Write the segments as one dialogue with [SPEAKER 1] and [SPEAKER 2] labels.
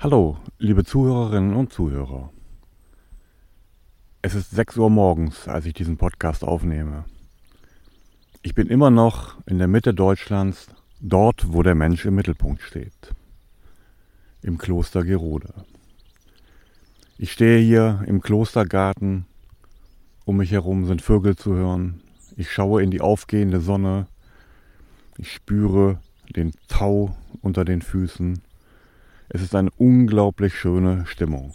[SPEAKER 1] Hallo, liebe Zuhörerinnen und Zuhörer. Es ist 6 Uhr morgens, als ich diesen Podcast aufnehme. Ich bin immer noch in der Mitte Deutschlands, dort, wo der Mensch im Mittelpunkt steht. Im Kloster Gerode. Ich stehe hier im Klostergarten. Um mich herum sind Vögel zu hören. Ich schaue in die aufgehende Sonne. Ich spüre den Tau unter den Füßen. Es ist eine unglaublich schöne Stimmung.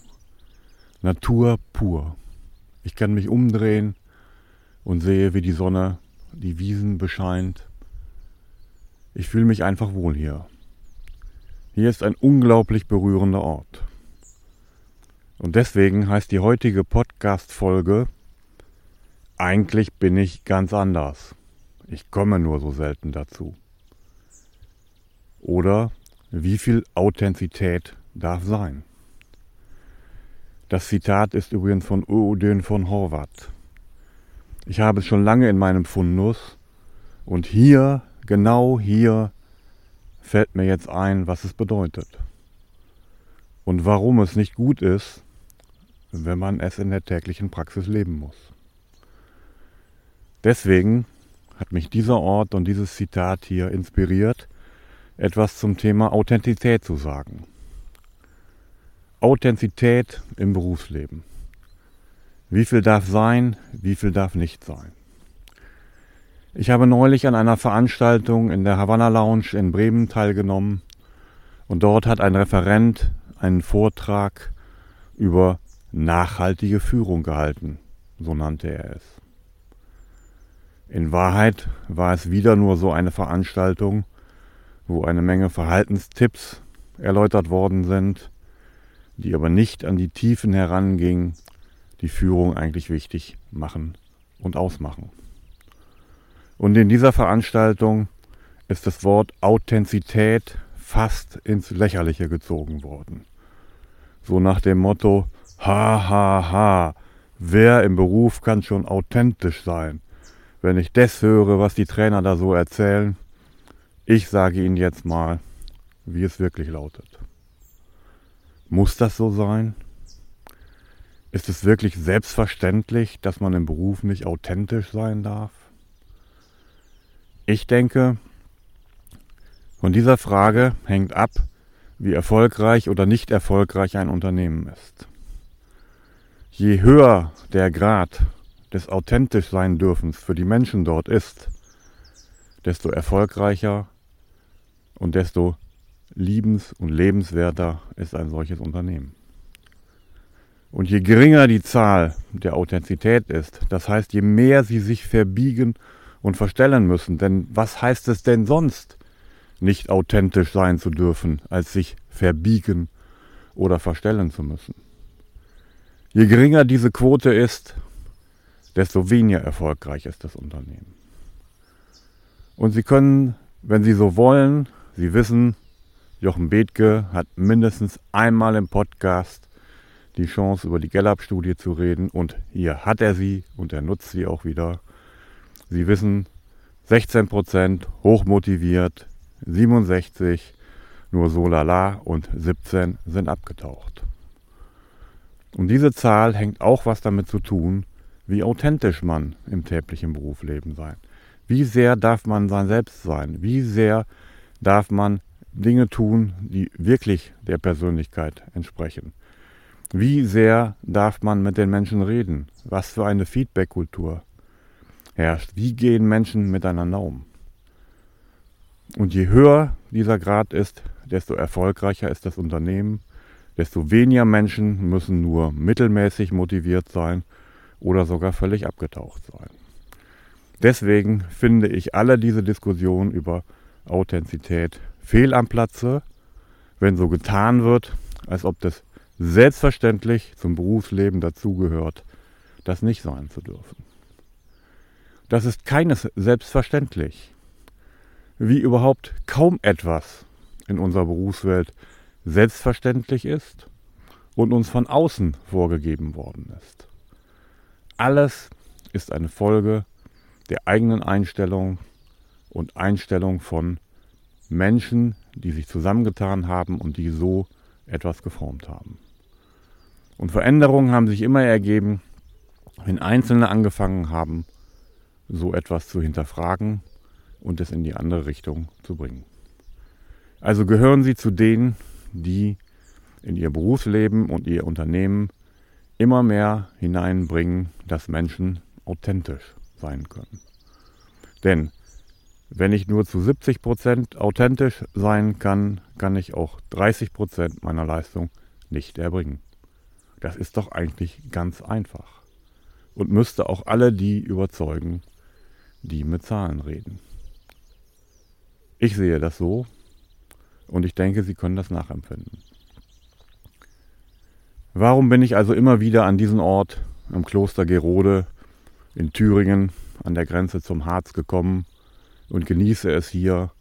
[SPEAKER 1] Natur pur. Ich kann mich umdrehen und sehe, wie die Sonne die Wiesen bescheint. Ich fühle mich einfach wohl hier. Hier ist ein unglaublich berührender Ort. Und deswegen heißt die heutige Podcast-Folge Eigentlich bin ich ganz anders. Ich komme nur so selten dazu. Oder wie viel Authentizität darf sein? Das Zitat ist übrigens von Odin von Horvath. Ich habe es schon lange in meinem Fundus und hier, genau hier, fällt mir jetzt ein, was es bedeutet. Und warum es nicht gut ist, wenn man es in der täglichen Praxis leben muss. Deswegen hat mich dieser Ort und dieses Zitat hier inspiriert, etwas zum Thema Authentizität zu sagen. Authentizität im Berufsleben. Wie viel darf sein, wie viel darf nicht sein? Ich habe neulich an einer Veranstaltung in der Havana Lounge in Bremen teilgenommen und dort hat ein Referent einen Vortrag über nachhaltige Führung gehalten, so nannte er es. In Wahrheit war es wieder nur so eine Veranstaltung, wo eine Menge Verhaltenstipps erläutert worden sind, die aber nicht an die Tiefen herangingen, die Führung eigentlich wichtig machen und ausmachen. Und in dieser Veranstaltung ist das Wort Authentizität fast ins Lächerliche gezogen worden. So nach dem Motto, ha ha ha, wer im Beruf kann schon authentisch sein? Wenn ich das höre, was die Trainer da so erzählen, ich sage Ihnen jetzt mal, wie es wirklich lautet. Muss das so sein? Ist es wirklich selbstverständlich, dass man im Beruf nicht authentisch sein darf? Ich denke, von dieser Frage hängt ab, wie erfolgreich oder nicht erfolgreich ein Unternehmen ist. Je höher der Grad des authentisch sein dürfens für die Menschen dort ist, desto erfolgreicher und desto liebens- und lebenswerter ist ein solches Unternehmen. Und je geringer die Zahl der Authentizität ist, das heißt, je mehr sie sich verbiegen und verstellen müssen, denn was heißt es denn sonst, nicht authentisch sein zu dürfen, als sich verbiegen oder verstellen zu müssen? Je geringer diese Quote ist, desto weniger erfolgreich ist das Unternehmen. Und Sie können, wenn Sie so wollen, Sie wissen, Jochen Bethke hat mindestens einmal im Podcast die Chance, über die Gallup-Studie zu reden. Und hier hat er sie und er nutzt sie auch wieder. Sie wissen, 16 Prozent hochmotiviert, 67 nur so lala und 17 sind abgetaucht. Und diese Zahl hängt auch was damit zu tun, wie authentisch man im täglichen Berufsleben sein. Wie sehr darf man sein Selbst sein? Wie sehr darf man Dinge tun, die wirklich der Persönlichkeit entsprechen. Wie sehr darf man mit den Menschen reden? Was für eine Feedback-Kultur herrscht? Wie gehen Menschen miteinander um? Und je höher dieser Grad ist, desto erfolgreicher ist das Unternehmen, desto weniger Menschen müssen nur mittelmäßig motiviert sein oder sogar völlig abgetaucht sein. Deswegen finde ich alle diese Diskussionen über Authentizität fehl am Platze, wenn so getan wird, als ob das selbstverständlich zum Berufsleben dazugehört, das nicht sein zu dürfen. Das ist keines selbstverständlich. Wie überhaupt kaum etwas in unserer Berufswelt selbstverständlich ist und uns von außen vorgegeben worden ist. Alles ist eine Folge der eigenen Einstellung und Einstellung von Menschen, die sich zusammengetan haben und die so etwas geformt haben. Und Veränderungen haben sich immer ergeben, wenn Einzelne angefangen haben, so etwas zu hinterfragen und es in die andere Richtung zu bringen. Also gehören Sie zu denen, die in ihr Berufsleben und ihr Unternehmen immer mehr hineinbringen, dass Menschen authentisch sein können. Denn wenn ich nur zu 70 Prozent authentisch sein kann, kann ich auch 30 Prozent meiner Leistung nicht erbringen. Das ist doch eigentlich ganz einfach und müsste auch alle die überzeugen, die mit Zahlen reden. Ich sehe das so und ich denke, Sie können das nachempfinden. Warum bin ich also immer wieder an diesen Ort im Kloster Gerode in Thüringen an der Grenze zum Harz gekommen und genieße es hier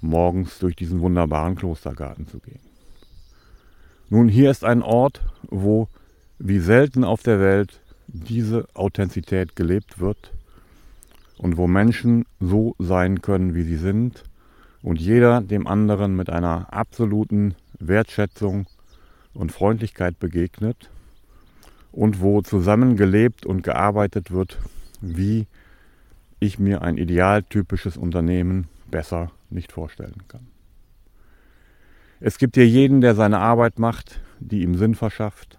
[SPEAKER 1] morgens durch diesen wunderbaren Klostergarten zu gehen? Nun, hier ist ein Ort, wo wie selten auf der Welt diese Authentizität gelebt wird und wo Menschen so sein können, wie sie sind und jeder dem anderen mit einer absoluten Wertschätzung und Freundlichkeit begegnet und wo zusammen gelebt und gearbeitet wird, wie ich mir ein idealtypisches Unternehmen besser nicht vorstellen kann. Es gibt hier jeden, der seine Arbeit macht, die ihm Sinn verschafft.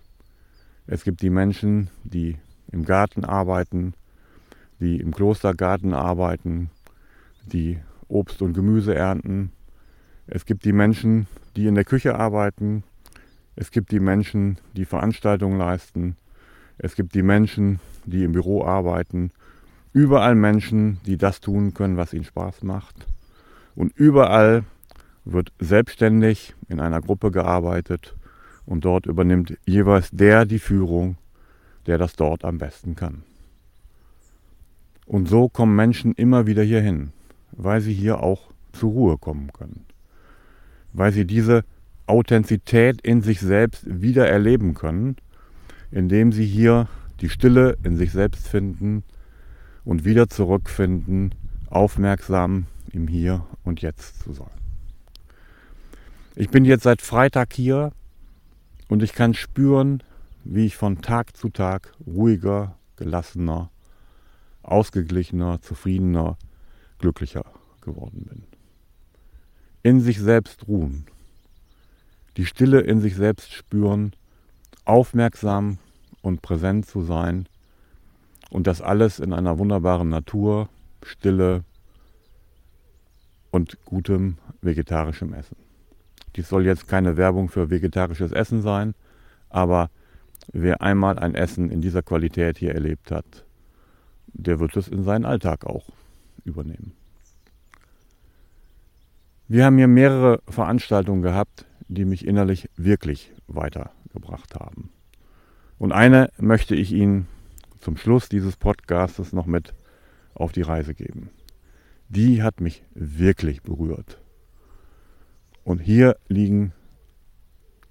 [SPEAKER 1] Es gibt die Menschen, die im Garten arbeiten, die im Klostergarten arbeiten, die Obst und Gemüse ernten. Es gibt die Menschen, die in der Küche arbeiten. Es gibt die Menschen, die Veranstaltungen leisten. Es gibt die Menschen, die im Büro arbeiten. Überall Menschen, die das tun können, was ihnen Spaß macht. Und überall wird selbstständig in einer Gruppe gearbeitet und dort übernimmt jeweils der die Führung, der das dort am besten kann. Und so kommen Menschen immer wieder hierhin, weil sie hier auch zur Ruhe kommen können, weil sie diese Authentizität in sich selbst wieder erleben können, indem sie hier die Stille in sich selbst finden und wieder zurückfinden, aufmerksam im Hier und Jetzt zu sein. Ich bin jetzt seit Freitag hier und ich kann spüren, wie ich von Tag zu Tag ruhiger, gelassener, ausgeglichener, zufriedener, glücklicher geworden bin. In sich selbst ruhen, die Stille in sich selbst spüren, aufmerksam und präsent zu sein und das alles in einer wunderbaren Natur, Stille und gutem vegetarischem Essen. Dies soll jetzt keine Werbung für vegetarisches Essen sein, aber wer einmal ein Essen in dieser Qualität hier erlebt hat, der wird es in seinen Alltag auch übernehmen. Wir haben hier mehrere Veranstaltungen gehabt, die mich innerlich wirklich weitergebracht haben. Und eine möchte ich Ihnen zum Schluss dieses Podcastes noch mit auf die Reise geben. Die hat mich wirklich berührt. Und hier liegen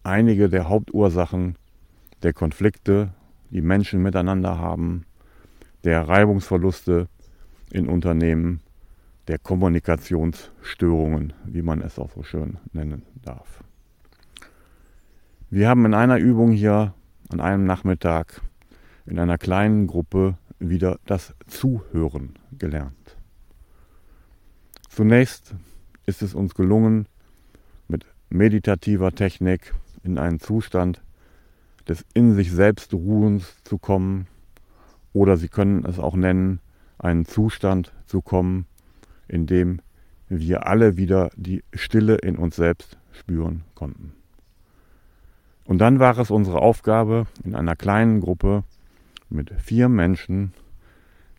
[SPEAKER 1] einige der Hauptursachen der Konflikte, die Menschen miteinander haben, der Reibungsverluste in Unternehmen, der Kommunikationsstörungen, wie man es auch so schön nennen darf. Wir haben in einer Übung hier an einem Nachmittag in einer kleinen Gruppe wieder das Zuhören gelernt. Zunächst ist es uns gelungen, mit meditativer Technik in einen Zustand des in sich selbst Ruhens zu kommen, oder Sie können es auch nennen, einen Zustand zu kommen, in dem wir alle wieder die Stille in uns selbst spüren konnten. Und dann war es unsere Aufgabe, in einer kleinen Gruppe mit vier Menschen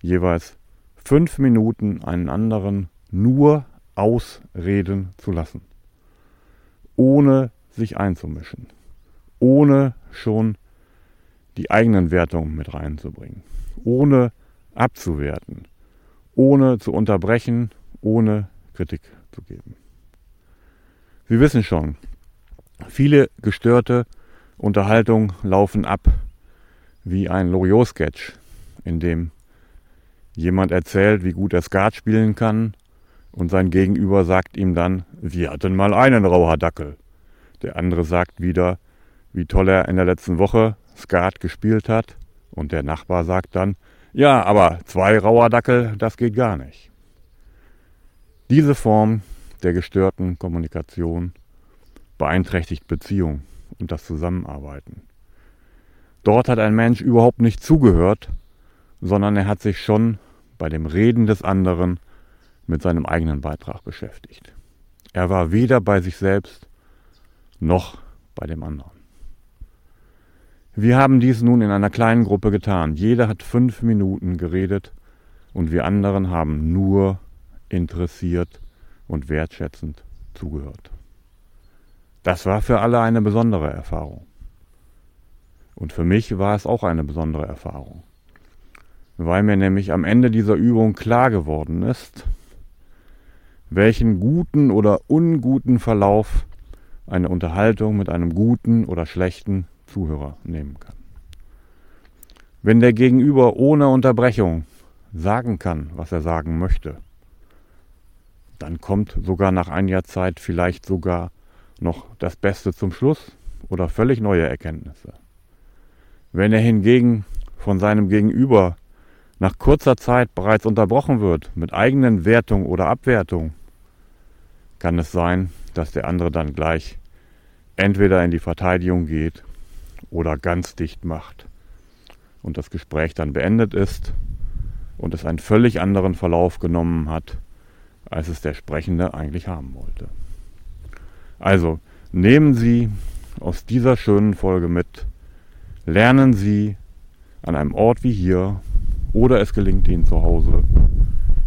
[SPEAKER 1] jeweils fünf Minuten einen anderen nur ausreden zu lassen, ohne sich einzumischen, ohne schon die eigenen Wertungen mit reinzubringen, ohne abzuwerten, ohne zu unterbrechen, ohne Kritik zu geben. Sie wissen schon, viele gestörte Unterhaltungen laufen ab wie ein Loriot-Sketch, in dem jemand erzählt, wie gut er Skat spielen kann und sein Gegenüber sagt ihm dann, wir hatten mal einen Rauherdackel. Der andere sagt wieder, wie toll er in der letzten Woche Skat gespielt hat. Und der Nachbar sagt dann, ja, aber zwei Rauerdackel, das geht gar nicht. Diese Form der gestörten Kommunikation beeinträchtigt Beziehung und das Zusammenarbeiten. Dort hat ein Mensch überhaupt nicht zugehört, sondern er hat sich schon bei dem Reden des anderen mit seinem eigenen Beitrag beschäftigt. Er war weder bei sich selbst noch bei dem anderen. Wir haben dies nun in einer kleinen Gruppe getan. Jeder hat fünf Minuten geredet und wir anderen haben nur interessiert und wertschätzend zugehört. Das war für alle eine besondere Erfahrung. Und für mich war es auch eine besondere Erfahrung, weil mir nämlich am Ende dieser Übung klar geworden ist, welchen guten oder unguten Verlauf eine Unterhaltung mit einem guten oder schlechten Zuhörer nehmen kann. Wenn der Gegenüber ohne Unterbrechung sagen kann, was er sagen möchte, dann kommt sogar nach einiger Zeit vielleicht sogar noch das Beste zum Schluss oder völlig neue Erkenntnisse. Wenn er hingegen von seinem Gegenüber nach kurzer Zeit bereits unterbrochen wird mit eigenen Wertung oder Abwertung, kann es sein, dass der andere dann gleich entweder in die Verteidigung geht oder ganz dicht macht und das Gespräch dann beendet ist und es einen völlig anderen Verlauf genommen hat, als es der Sprechende eigentlich haben wollte. Also nehmen Sie aus dieser schönen Folge mit, lernen Sie an einem Ort wie hier oder es gelingt Ihnen zu Hause,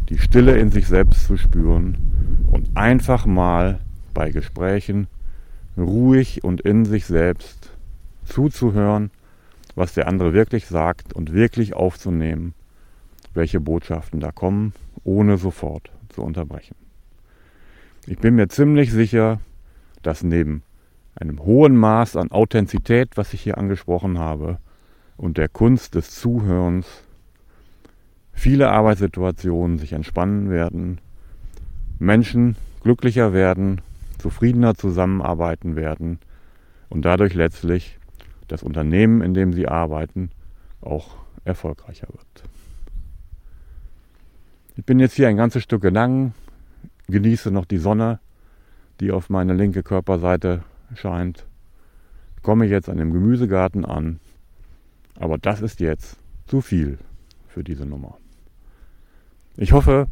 [SPEAKER 1] die Stille in sich selbst zu spüren und einfach mal bei Gesprächen ruhig und in sich selbst zuzuhören, was der andere wirklich sagt und wirklich aufzunehmen, welche Botschaften da kommen, ohne sofort zu unterbrechen. Ich bin mir ziemlich sicher, dass neben einem hohen Maß an Authentizität, was ich hier angesprochen habe, und der Kunst des Zuhörens viele Arbeitssituationen sich entspannen werden, Menschen glücklicher werden, zufriedener zusammenarbeiten werden und dadurch letztlich das Unternehmen, in dem sie arbeiten, auch erfolgreicher wird. Ich bin jetzt hier ein ganzes Stück gegangen, genieße noch die Sonne, die auf meine linke Körperseite scheint, komme jetzt an dem Gemüsegarten an, aber das ist jetzt zu viel für diese Nummer. Ich hoffe,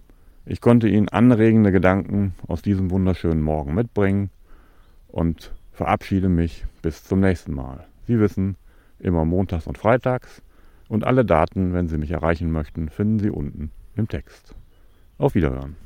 [SPEAKER 1] ich konnte Ihnen anregende Gedanken aus diesem wunderschönen Morgen mitbringen und verabschiede mich bis zum nächsten Mal. Sie wissen, immer montags und freitags und alle Daten, wenn Sie mich erreichen möchten, finden Sie unten im Text. Auf Wiederhören.